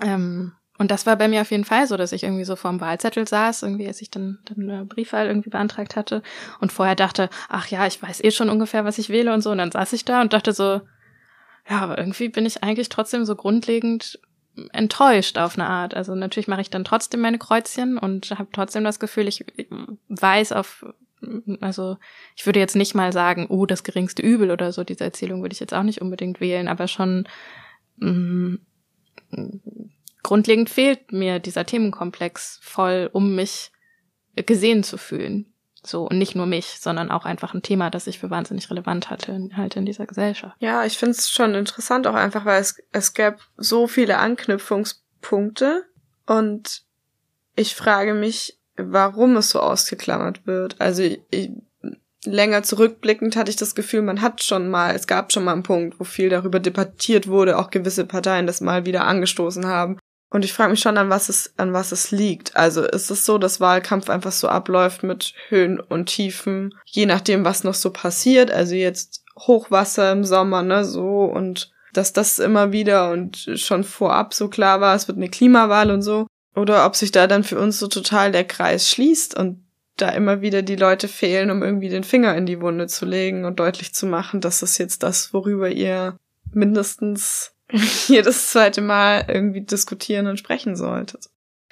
Ähm, und das war bei mir auf jeden Fall so, dass ich irgendwie so vorm Wahlzettel saß, irgendwie, als ich dann, dann eine Briefwahl irgendwie beantragt hatte und vorher dachte, ach ja, ich weiß eh schon ungefähr, was ich wähle und so. Und dann saß ich da und dachte so, ja, aber irgendwie bin ich eigentlich trotzdem so grundlegend enttäuscht auf eine Art. Also natürlich mache ich dann trotzdem meine Kreuzchen und habe trotzdem das Gefühl, ich weiß auf also ich würde jetzt nicht mal sagen, oh, das geringste Übel oder so, diese Erzählung würde ich jetzt auch nicht unbedingt wählen, aber schon mh, mm, grundlegend fehlt mir dieser Themenkomplex voll, um mich gesehen zu fühlen. So, und nicht nur mich, sondern auch einfach ein Thema, das ich für wahnsinnig relevant hatte, halt in dieser Gesellschaft. Ja, ich finde es schon interessant, auch einfach, weil es, es gab so viele Anknüpfungspunkte und ich frage mich, warum es so ausgeklammert wird. Also ich, länger zurückblickend hatte ich das Gefühl, man hat schon mal, es gab schon mal einen Punkt, wo viel darüber debattiert wurde, auch gewisse Parteien das mal wieder angestoßen haben. Und ich frage mich schon, an was es, an was es liegt. Also ist es so, dass Wahlkampf einfach so abläuft mit Höhen und Tiefen, je nachdem, was noch so passiert. Also jetzt Hochwasser im Sommer, ne, so und dass das immer wieder und schon vorab so klar war, es wird eine Klimawahl und so. Oder ob sich da dann für uns so total der Kreis schließt und da immer wieder die Leute fehlen, um irgendwie den Finger in die Wunde zu legen und deutlich zu machen, dass das jetzt das, worüber ihr mindestens [laughs] jedes zweite Mal irgendwie diskutieren und sprechen solltet.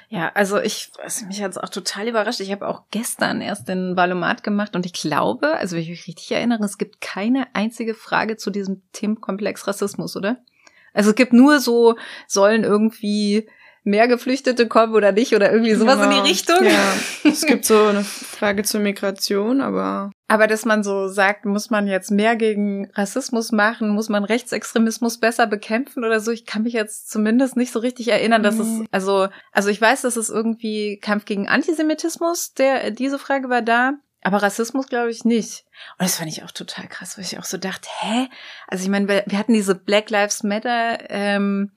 Ja, also ich, was mich jetzt auch total überrascht. Ich habe auch gestern erst den Valomat gemacht und ich glaube, also wenn ich mich richtig erinnere, es gibt keine einzige Frage zu diesem Themenkomplex Rassismus, oder? Also es gibt nur so, sollen irgendwie mehr Geflüchtete kommen oder nicht oder irgendwie sowas ja, in die Richtung. Ja, [laughs] es gibt so eine Frage zur Migration, aber. Aber dass man so sagt, muss man jetzt mehr gegen Rassismus machen, muss man Rechtsextremismus besser bekämpfen oder so, ich kann mich jetzt zumindest nicht so richtig erinnern, dass mhm. es, also, also ich weiß, dass es irgendwie Kampf gegen Antisemitismus, der, diese Frage war da. Aber Rassismus glaube ich nicht. Und das fand ich auch total krass, weil ich auch so dachte, hä? Also ich meine, wir, wir hatten diese Black Lives Matter ähm,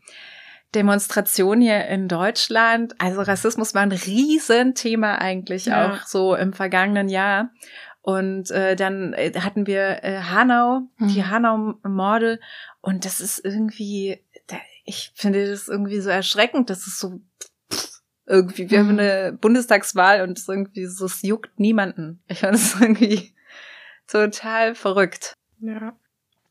Demonstration hier in Deutschland. Also Rassismus war ein Riesenthema eigentlich ja. auch so im vergangenen Jahr. Und äh, dann äh, hatten wir äh, Hanau, mhm. die Hanau-Morde. Und das ist irgendwie, ich finde das irgendwie so erschreckend, dass es so irgendwie, wir mhm. haben eine Bundestagswahl und es irgendwie so, es juckt niemanden. Ich fand es [laughs] irgendwie total verrückt. Ja.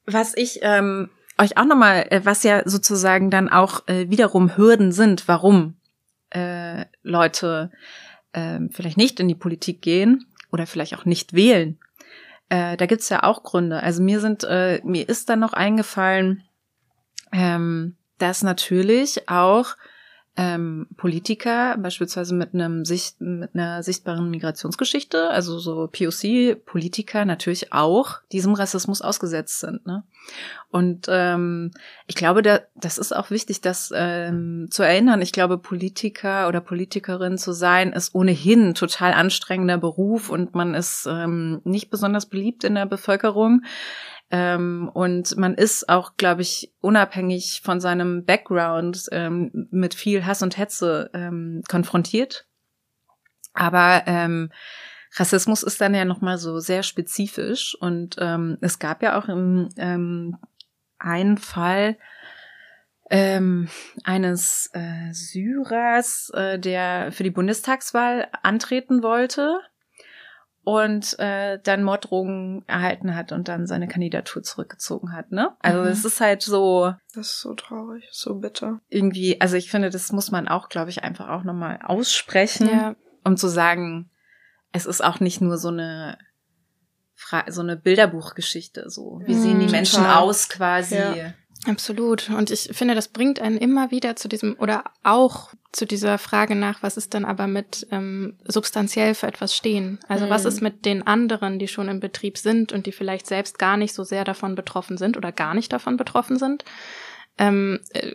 Was ich ähm, euch auch nochmal, äh, was ja sozusagen dann auch äh, wiederum Hürden sind, warum äh, Leute äh, vielleicht nicht in die Politik gehen oder vielleicht auch nicht wählen. Äh, da gibt's ja auch Gründe. Also mir sind, äh, mir ist dann noch eingefallen, ähm, dass natürlich auch ähm, Politiker, beispielsweise mit einem Sicht, mit einer sichtbaren Migrationsgeschichte, also so POC-Politiker natürlich auch diesem Rassismus ausgesetzt sind. Ne? Und ähm, ich glaube, da, das ist auch wichtig, das ähm, zu erinnern. Ich glaube, Politiker oder Politikerin zu sein, ist ohnehin ein total anstrengender Beruf und man ist ähm, nicht besonders beliebt in der Bevölkerung. Ähm, und man ist auch, glaube ich, unabhängig von seinem Background ähm, mit viel Hass und Hetze ähm, konfrontiert. Aber ähm, Rassismus ist dann ja nochmal so sehr spezifisch. Und ähm, es gab ja auch im, ähm, einen Fall, ähm, eines äh, Syrers, äh, der für die Bundestagswahl antreten wollte und äh, dann Morddrohungen erhalten hat und dann seine Kandidatur zurückgezogen hat, ne? Also es mhm. ist halt so. Das ist so traurig, so bitter. Irgendwie, also ich finde, das muss man auch, glaube ich, einfach auch nochmal aussprechen, ja. um zu sagen, es ist auch nicht nur so eine Fra so eine Bilderbuchgeschichte, so wie mhm, sehen die Menschen total. aus quasi. Ja. Absolut. Und ich finde, das bringt einen immer wieder zu diesem oder auch zu dieser Frage nach, was ist dann aber mit ähm, substanziell für etwas stehen? Also mhm. was ist mit den anderen, die schon im Betrieb sind und die vielleicht selbst gar nicht so sehr davon betroffen sind oder gar nicht davon betroffen sind? Ähm, äh,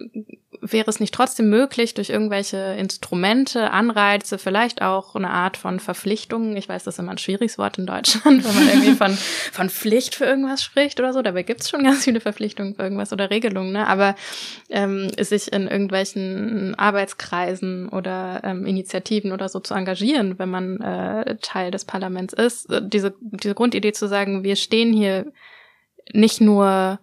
wäre es nicht trotzdem möglich, durch irgendwelche Instrumente, Anreize, vielleicht auch eine Art von Verpflichtungen, ich weiß, das ist immer ein schwieriges Wort in Deutschland, wenn man irgendwie von, [laughs] von Pflicht für irgendwas spricht oder so, dabei gibt es schon ganz viele Verpflichtungen für irgendwas oder Regelungen, ne? aber ähm, sich in irgendwelchen Arbeitskreisen oder ähm, Initiativen oder so zu engagieren, wenn man äh, Teil des Parlaments ist, diese, diese Grundidee zu sagen, wir stehen hier nicht nur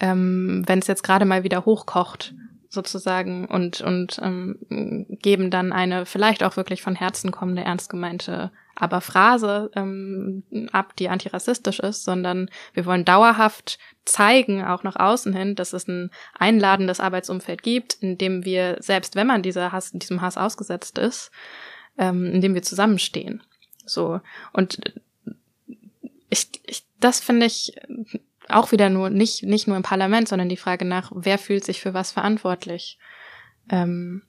ähm, wenn es jetzt gerade mal wieder hochkocht, sozusagen und und ähm, geben dann eine vielleicht auch wirklich von Herzen kommende ernst gemeinte aber Phrase ähm, ab, die antirassistisch ist, sondern wir wollen dauerhaft zeigen, auch nach außen hin, dass es ein einladendes Arbeitsumfeld gibt, in dem wir, selbst wenn man dieser Hass, diesem Hass ausgesetzt ist, ähm, in dem wir zusammenstehen. So. Und das finde ich auch wieder nur nicht, nicht nur im Parlament, sondern die Frage nach, wer fühlt sich für was verantwortlich. Ähm,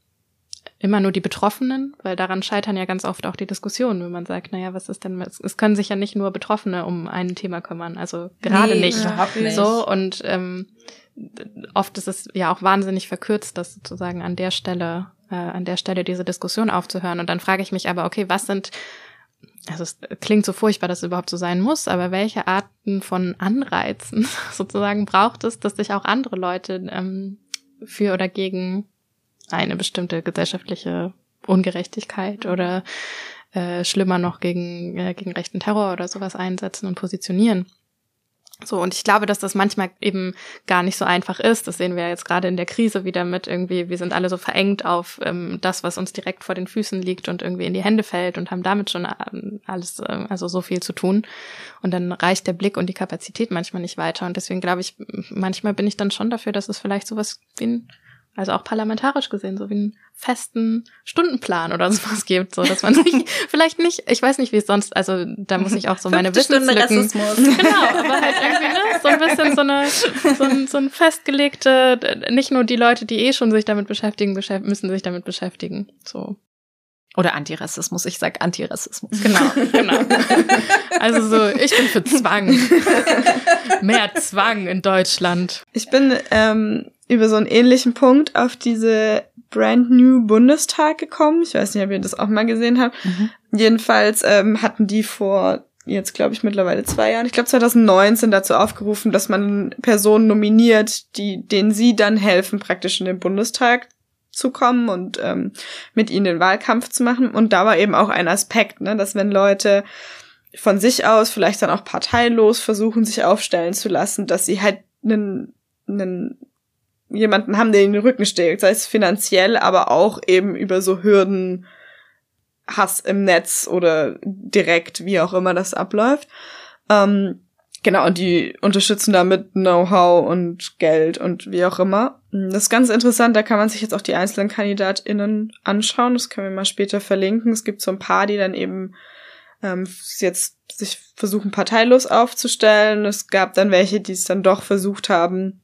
immer nur die Betroffenen, weil daran scheitern ja ganz oft auch die Diskussionen, wenn man sagt, naja, was ist denn, es können sich ja nicht nur Betroffene um ein Thema kümmern, also gerade nee, nicht. nicht. So und ähm, oft ist es ja auch wahnsinnig verkürzt, das sozusagen an der Stelle, äh, an der Stelle diese Diskussion aufzuhören. Und dann frage ich mich aber, okay, was sind also es klingt so furchtbar, dass es überhaupt so sein muss, aber welche Arten von Anreizen [laughs] sozusagen braucht es, dass sich auch andere Leute ähm, für oder gegen eine bestimmte gesellschaftliche Ungerechtigkeit oder äh, schlimmer noch gegen, äh, gegen rechten Terror oder sowas einsetzen und positionieren. So, und ich glaube, dass das manchmal eben gar nicht so einfach ist. Das sehen wir jetzt gerade in der Krise wieder mit irgendwie, wir sind alle so verengt auf ähm, das, was uns direkt vor den Füßen liegt und irgendwie in die Hände fällt und haben damit schon ähm, alles, äh, also so viel zu tun. Und dann reicht der Blick und die Kapazität manchmal nicht weiter. Und deswegen glaube ich, manchmal bin ich dann schon dafür, dass es vielleicht sowas wie ein also auch parlamentarisch gesehen, so wie einen festen Stundenplan oder [laughs] sowas gibt, so dass man sich [laughs] vielleicht nicht, ich weiß nicht, wie es sonst, also da muss ich auch so meine Wissenslücken. [laughs] Genau, aber halt irgendwie ne, so ein bisschen so eine so ein, so ein festgelegte, nicht nur die Leute, die eh schon sich damit beschäftigen, beschäftigen müssen sich damit beschäftigen. So. Oder Antirassismus, ich sag Antirassismus. Genau, genau. Also so, ich bin für Zwang. Mehr Zwang in Deutschland. Ich bin ähm, über so einen ähnlichen Punkt auf diese Brand New Bundestag gekommen. Ich weiß nicht, ob ihr das auch mal gesehen habt. Mhm. Jedenfalls ähm, hatten die vor jetzt glaube ich mittlerweile zwei Jahren, ich glaube 2019 dazu aufgerufen, dass man Personen nominiert, die denen sie dann helfen, praktisch in den Bundestag zu kommen und ähm, mit ihnen den Wahlkampf zu machen. Und da war eben auch ein Aspekt, ne, dass wenn Leute von sich aus vielleicht dann auch parteilos versuchen, sich aufstellen zu lassen, dass sie halt einen, einen jemanden haben, der ihnen den Rücken steckt, sei es finanziell, aber auch eben über so Hürden, Hass im Netz oder direkt, wie auch immer das abläuft. Ähm, genau, und die unterstützen damit Know-how und Geld und wie auch immer. Das ist ganz interessant, da kann man sich jetzt auch die einzelnen KandidatInnen anschauen. Das können wir mal später verlinken. Es gibt so ein paar, die dann eben ähm, jetzt sich versuchen, parteilos aufzustellen. Es gab dann welche, die es dann doch versucht haben,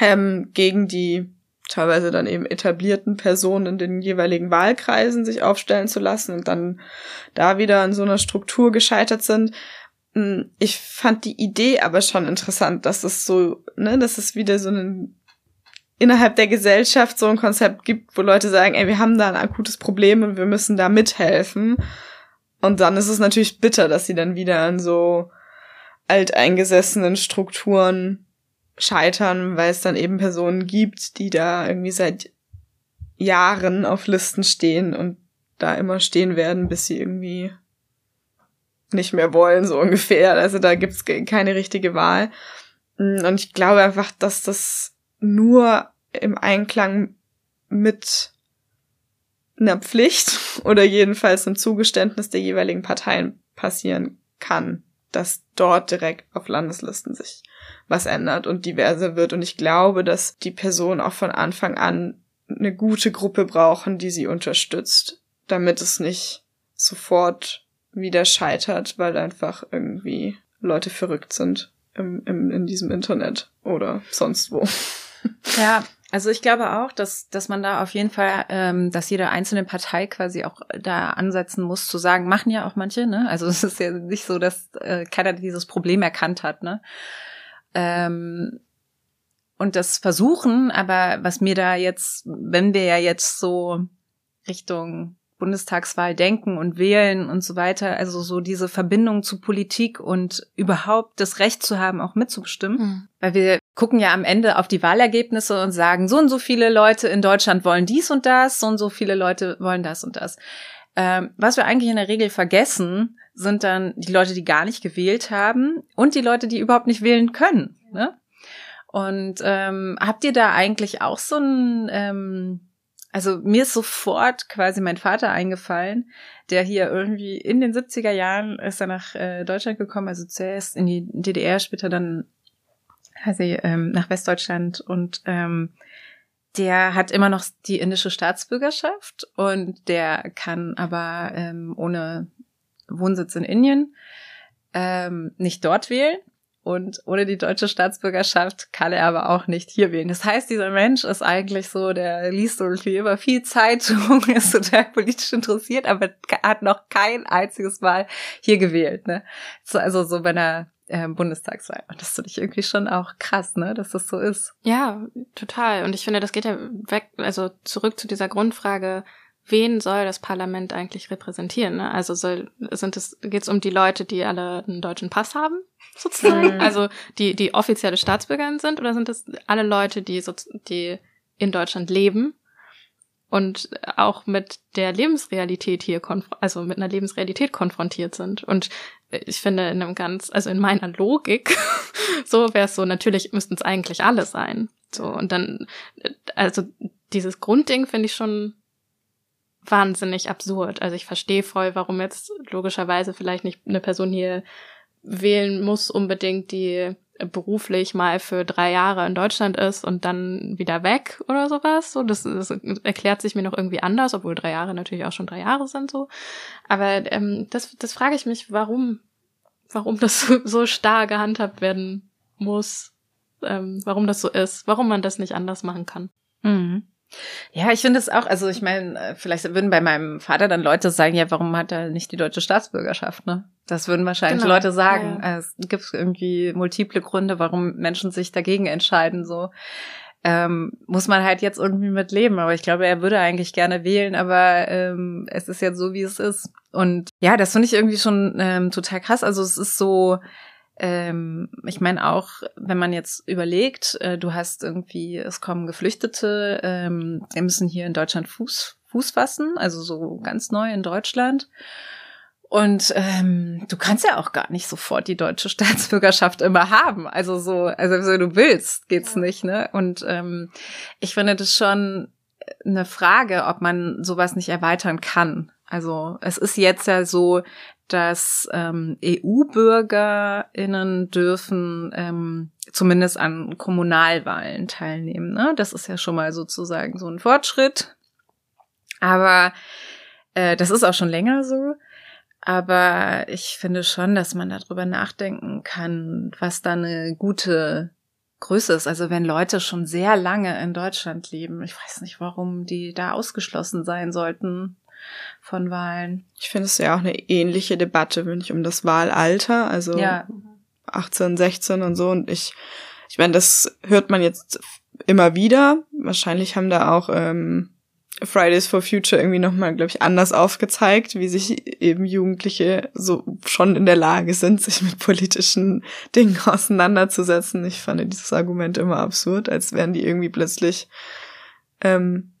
ähm, gegen die teilweise dann eben etablierten Personen in den jeweiligen Wahlkreisen sich aufstellen zu lassen und dann da wieder an so einer Struktur gescheitert sind. Hm, ich fand die Idee aber schon interessant, dass es so, ne, dass es wieder so ein innerhalb der Gesellschaft so ein Konzept gibt, wo Leute sagen, ey, wir haben da ein akutes Problem und wir müssen da mithelfen. Und dann ist es natürlich bitter, dass sie dann wieder an so alteingesessenen Strukturen scheitern, weil es dann eben Personen gibt, die da irgendwie seit Jahren auf Listen stehen und da immer stehen werden, bis sie irgendwie nicht mehr wollen, so [laughs] ungefähr. Also da gibt's keine richtige Wahl. Und ich glaube einfach, dass das nur im Einklang mit einer Pflicht [laughs] oder jedenfalls einem Zugeständnis der jeweiligen Parteien passieren kann, dass dort direkt auf Landeslisten sich was ändert und diverser wird. Und ich glaube, dass die Personen auch von Anfang an eine gute Gruppe brauchen, die sie unterstützt, damit es nicht sofort wieder scheitert, weil einfach irgendwie Leute verrückt sind im, im, in diesem Internet oder sonst wo. Ja, [laughs] also ich glaube auch, dass, dass man da auf jeden Fall, ähm, dass jede einzelne Partei quasi auch da ansetzen muss, zu sagen, machen ja auch manche, ne? Also [laughs] es ist ja nicht so, dass äh, keiner dieses Problem erkannt hat, ne? Ähm, und das versuchen, aber was mir da jetzt, wenn wir ja jetzt so Richtung Bundestagswahl denken und wählen und so weiter, also so diese Verbindung zu Politik und überhaupt das Recht zu haben, auch mitzubestimmen. Mhm. Weil wir gucken ja am Ende auf die Wahlergebnisse und sagen, so und so viele Leute in Deutschland wollen dies und das, so und so viele Leute wollen das und das. Ähm, was wir eigentlich in der Regel vergessen, sind dann die Leute, die gar nicht gewählt haben und die Leute, die überhaupt nicht wählen können. Ne? Und ähm, habt ihr da eigentlich auch so ein, ähm, also mir ist sofort quasi mein Vater eingefallen, der hier irgendwie in den 70er Jahren ist er nach äh, Deutschland gekommen, also zuerst in die DDR, später dann also, ähm, nach Westdeutschland und ähm, der hat immer noch die indische Staatsbürgerschaft und der kann aber ähm, ohne Wohnsitz in Indien ähm, nicht dort wählen. Und ohne die deutsche Staatsbürgerschaft kann er aber auch nicht hier wählen. Das heißt, dieser Mensch ist eigentlich so, der liest irgendwie immer viel Zeitung, [laughs] ist total politisch interessiert, aber hat noch kein einziges Mal hier gewählt. Ne? So, also so bei einer äh, Bundestagswahl. Und das finde ich irgendwie schon auch krass, ne, dass das so ist. Ja, total. Und ich finde, das geht ja weg, also zurück zu dieser Grundfrage, wen soll das Parlament eigentlich repräsentieren? Ne? Also soll, sind es, geht es um die Leute, die alle einen deutschen Pass haben, sozusagen? Mhm. Also die, die offizielle Staatsbürgerin sind, oder sind es alle Leute, die, so, die in Deutschland leben und auch mit der Lebensrealität hier, also mit einer Lebensrealität konfrontiert sind? Und ich finde, in einem ganz, also in meiner Logik, [laughs] so wäre es so, natürlich müssten es eigentlich alle sein. So, und dann, also dieses Grundding finde ich schon wahnsinnig absurd. Also ich verstehe voll, warum jetzt logischerweise vielleicht nicht eine Person hier wählen muss unbedingt, die beruflich mal für drei Jahre in Deutschland ist und dann wieder weg oder sowas. So, das, das erklärt sich mir noch irgendwie anders, obwohl drei Jahre natürlich auch schon drei Jahre sind so. Aber ähm, das, das frage ich mich, warum, warum das [laughs] so, starr gehandhabt werden muss, ähm, warum das so ist, warum man das nicht anders machen kann. Mhm. Ja, ich finde es auch, also ich meine, äh, vielleicht würden bei meinem Vater dann Leute sagen, ja, warum hat er nicht die deutsche Staatsbürgerschaft, ne? Das würden wahrscheinlich genau. Leute sagen. Ja, ja. Es gibt irgendwie multiple Gründe, warum Menschen sich dagegen entscheiden, so. Ähm, muss man halt jetzt irgendwie mit leben. Aber ich glaube, er würde eigentlich gerne wählen, aber ähm, es ist jetzt so, wie es ist. Und ja, das finde ich irgendwie schon ähm, total krass. Also es ist so, ähm, ich meine auch, wenn man jetzt überlegt, äh, du hast irgendwie, es kommen Geflüchtete, ähm, die müssen hier in Deutschland Fuß, Fuß fassen, also so ganz neu in Deutschland. Und ähm, du kannst ja auch gar nicht sofort die deutsche [laughs] Staatsbürgerschaft immer haben. Also so, also wenn du willst, geht's ja. nicht, ne? Und ähm, ich finde das schon eine Frage, ob man sowas nicht erweitern kann. Also es ist jetzt ja so, dass ähm, EU-BürgerInnen dürfen ähm, zumindest an Kommunalwahlen teilnehmen. Ne? Das ist ja schon mal sozusagen so ein Fortschritt. Aber äh, das ist auch schon länger so. Aber ich finde schon, dass man darüber nachdenken kann, was da eine gute Größe ist. Also wenn Leute schon sehr lange in Deutschland leben, ich weiß nicht, warum die da ausgeschlossen sein sollten von Wahlen. Ich finde es ja auch eine ähnliche Debatte, wenn ich um das Wahlalter, also ja. 18, 16 und so. Und ich, ich meine, das hört man jetzt immer wieder. Wahrscheinlich haben da auch ähm, Fridays for Future irgendwie nochmal, glaube ich, anders aufgezeigt, wie sich eben Jugendliche so schon in der Lage sind, sich mit politischen Dingen auseinanderzusetzen. Ich fand dieses Argument immer absurd, als wären die irgendwie plötzlich ähm,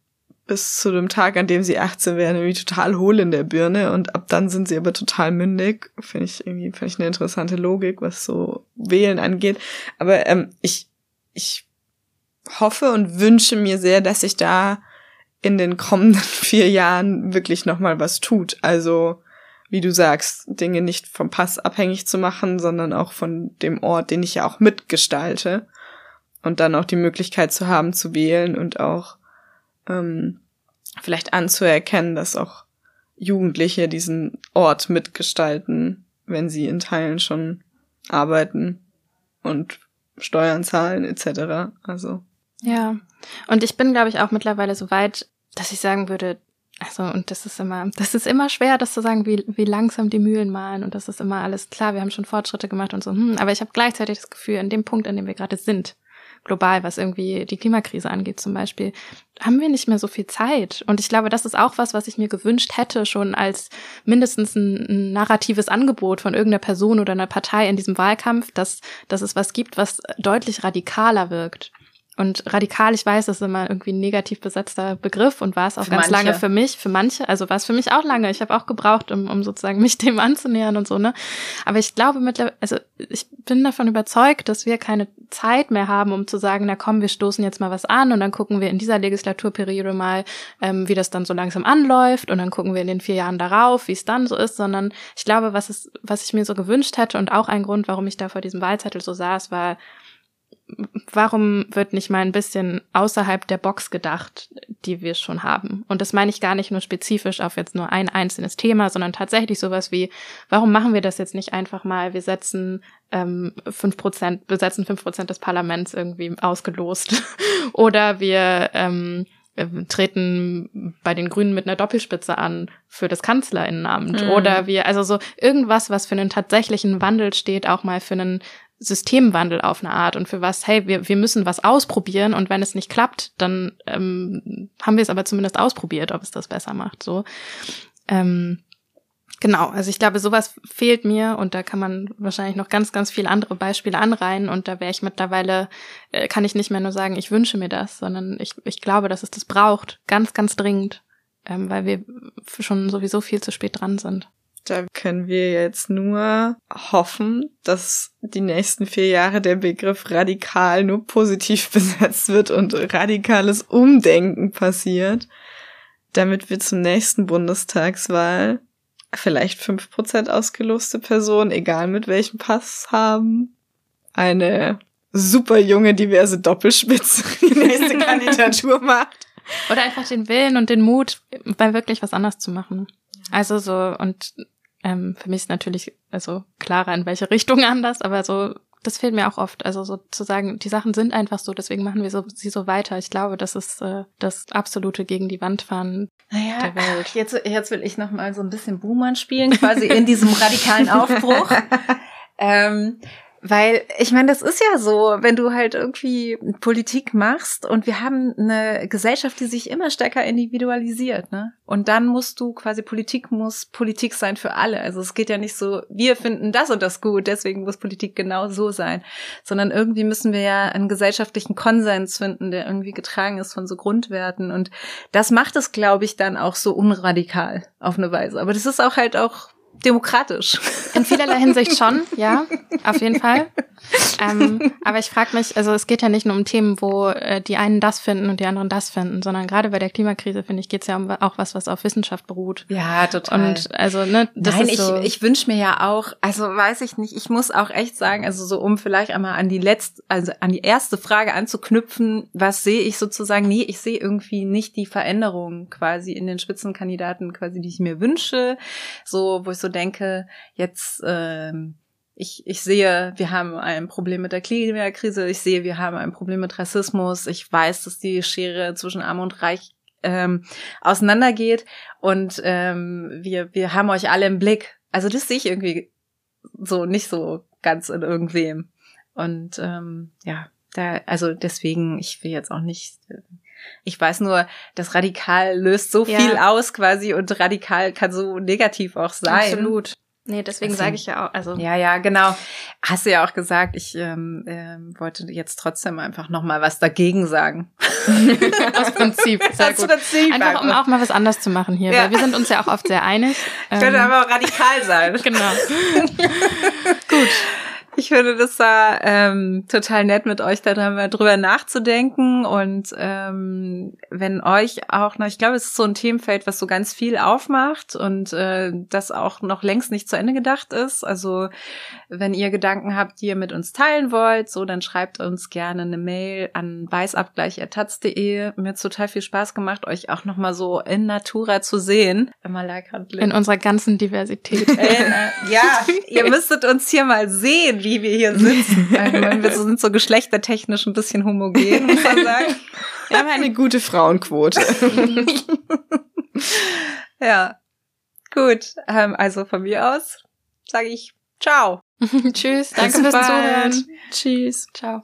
bis zu dem Tag, an dem sie 18 werden, irgendwie total hohl in der Birne und ab dann sind sie aber total mündig. Finde ich irgendwie, finde ich eine interessante Logik, was so Wählen angeht. Aber ähm, ich, ich hoffe und wünsche mir sehr, dass sich da in den kommenden [laughs] vier Jahren wirklich nochmal was tut. Also, wie du sagst, Dinge nicht vom Pass abhängig zu machen, sondern auch von dem Ort, den ich ja auch mitgestalte. Und dann auch die Möglichkeit zu haben, zu wählen und auch ähm, vielleicht anzuerkennen, dass auch Jugendliche diesen Ort mitgestalten, wenn sie in Teilen schon arbeiten und Steuern zahlen etc. Also ja, und ich bin glaube ich auch mittlerweile so weit, dass ich sagen würde, also und das ist immer, das ist immer schwer, das zu sagen, wie wie langsam die Mühlen malen und das ist immer alles klar. Wir haben schon Fortschritte gemacht und so. Hm, aber ich habe gleichzeitig das Gefühl, an dem Punkt, an dem wir gerade sind, global, was irgendwie die Klimakrise angeht zum Beispiel, haben wir nicht mehr so viel Zeit. Und ich glaube, das ist auch was, was ich mir gewünscht hätte, schon als mindestens ein, narratives Angebot von irgendeiner Person oder einer Partei in diesem Wahlkampf, dass, dass es was gibt, was deutlich radikaler wirkt. Und radikal, ich weiß, das ist immer irgendwie ein negativ besetzter Begriff und war es auch für ganz manche. lange für mich, für manche, also war es für mich auch lange. Ich habe auch gebraucht, um, um sozusagen mich [laughs] dem anzunähern und so, ne? Aber ich glaube mittlerweile, also ich bin davon überzeugt, dass wir keine Zeit mehr haben, um zu sagen, na komm, wir stoßen jetzt mal was an und dann gucken wir in dieser Legislaturperiode mal, ähm, wie das dann so langsam anläuft und dann gucken wir in den vier Jahren darauf, wie es dann so ist, sondern ich glaube, was es, was ich mir so gewünscht hätte und auch ein Grund, warum ich da vor diesem Wahlzettel so saß, war warum wird nicht mal ein bisschen außerhalb der Box gedacht, die wir schon haben? Und das meine ich gar nicht nur spezifisch auf jetzt nur ein einzelnes Thema, sondern tatsächlich sowas wie, warum machen wir das jetzt nicht einfach mal? Wir setzen ähm, fünf Prozent, besetzen fünf Prozent des Parlaments irgendwie ausgelost. [laughs] Oder wir ähm, äh, treten bei den Grünen mit einer Doppelspitze an für das Kanzlerinnenamt. Mhm. Oder wir, also so irgendwas, was für einen tatsächlichen Wandel steht, auch mal für einen Systemwandel auf eine Art und für was, hey, wir, wir müssen was ausprobieren und wenn es nicht klappt, dann ähm, haben wir es aber zumindest ausprobiert, ob es das besser macht. So. Ähm, genau, also ich glaube, sowas fehlt mir und da kann man wahrscheinlich noch ganz, ganz viele andere Beispiele anreihen und da wäre ich mittlerweile, äh, kann ich nicht mehr nur sagen, ich wünsche mir das, sondern ich, ich glaube, dass es das braucht, ganz, ganz dringend, ähm, weil wir schon sowieso viel zu spät dran sind. Da können wir jetzt nur hoffen, dass die nächsten vier Jahre der Begriff radikal nur positiv [laughs] besetzt wird und radikales Umdenken passiert, damit wir zum nächsten Bundestagswahl vielleicht fünf Prozent ausgeloste Personen, egal mit welchem Pass haben, eine super junge, diverse Doppelspitze [laughs] die nächste [laughs] Kandidatur macht. Oder einfach den Willen und den Mut, bei wirklich was anders zu machen. Also so, und ähm, für mich ist natürlich also klarer, in welche Richtung [laughs] anders, aber so, das fehlt mir auch oft. Also so zu sagen, die Sachen sind einfach so, deswegen machen wir so, sie so weiter. Ich glaube, das ist äh, das absolute gegen die Wand fahren naja, der Welt. Jetzt, jetzt will ich noch mal so ein bisschen Boomer spielen, quasi in diesem radikalen Aufbruch. [laughs] ähm, weil ich meine, das ist ja so, wenn du halt irgendwie Politik machst und wir haben eine Gesellschaft, die sich immer stärker individualisiert, ne? Und dann musst du quasi Politik muss Politik sein für alle. Also es geht ja nicht so, wir finden das und das gut, deswegen muss Politik genau so sein, sondern irgendwie müssen wir ja einen gesellschaftlichen Konsens finden, der irgendwie getragen ist von so Grundwerten und das macht es, glaube ich, dann auch so unradikal auf eine Weise. Aber das ist auch halt auch demokratisch. In vielerlei Hinsicht schon, [laughs] ja, auf jeden Fall. Ähm, aber ich frage mich, also es geht ja nicht nur um Themen, wo äh, die einen das finden und die anderen das finden, sondern gerade bei der Klimakrise, finde ich, geht es ja um auch was, was auf Wissenschaft beruht. Ja, total. Und also, ne, das Nein, ist so ich, ich wünsche mir ja auch, also weiß ich nicht, ich muss auch echt sagen, also so um vielleicht einmal an die letzte, also an die erste Frage anzuknüpfen, was sehe ich sozusagen? Nee, ich sehe irgendwie nicht die Veränderung quasi in den Spitzenkandidaten, quasi, die ich mir wünsche. So, wo ich so denke, jetzt ähm, ich, ich sehe, wir haben ein Problem mit der Klimakrise, ich sehe, wir haben ein Problem mit Rassismus, ich weiß, dass die Schere zwischen Arm und Reich ähm, auseinandergeht und ähm, wir, wir haben euch alle im Blick. Also das sehe ich irgendwie so nicht so ganz in irgendwem. Und ähm, ja, da, also deswegen, ich will jetzt auch nicht. Ich weiß nur, das Radikal löst so ja. viel aus quasi und radikal kann so negativ auch sein. Absolut. Nee, deswegen sage ich ja auch, also. Ja, ja, genau. Hast du ja auch gesagt, ich ähm, ähm, wollte jetzt trotzdem einfach noch mal was dagegen sagen. [laughs] Aus Prinzip, [laughs] sehr Aus gut. Prinzip einfach, einfach, um auch mal was anders zu machen hier, ja. weil wir sind uns ja auch oft sehr einig. Ich [laughs] könnte ähm, aber auch radikal sein. genau. gut. Ich finde das war ähm, total nett, mit euch darüber nachzudenken. Und ähm, wenn euch auch noch, ich glaube, es ist so ein Themenfeld, was so ganz viel aufmacht und äh, das auch noch längst nicht zu Ende gedacht ist. Also wenn ihr Gedanken habt, die ihr mit uns teilen wollt, so dann schreibt uns gerne eine Mail an weißabgleich.taz.de. Mir hat total viel Spaß gemacht, euch auch noch mal so in Natura zu sehen. In unserer ganzen Diversität. [laughs] äh, ja, [laughs] ihr müsstet uns hier mal sehen wie wir hier sitzen. [laughs] wir sind so geschlechtertechnisch ein bisschen homogen, muss man sagen. [laughs] Wir haben eine gute Frauenquote. [laughs] ja, gut. Ähm, also von mir aus sage ich Ciao. Tschüss. Danke fürs Zuhören. Tschüss. Ciao.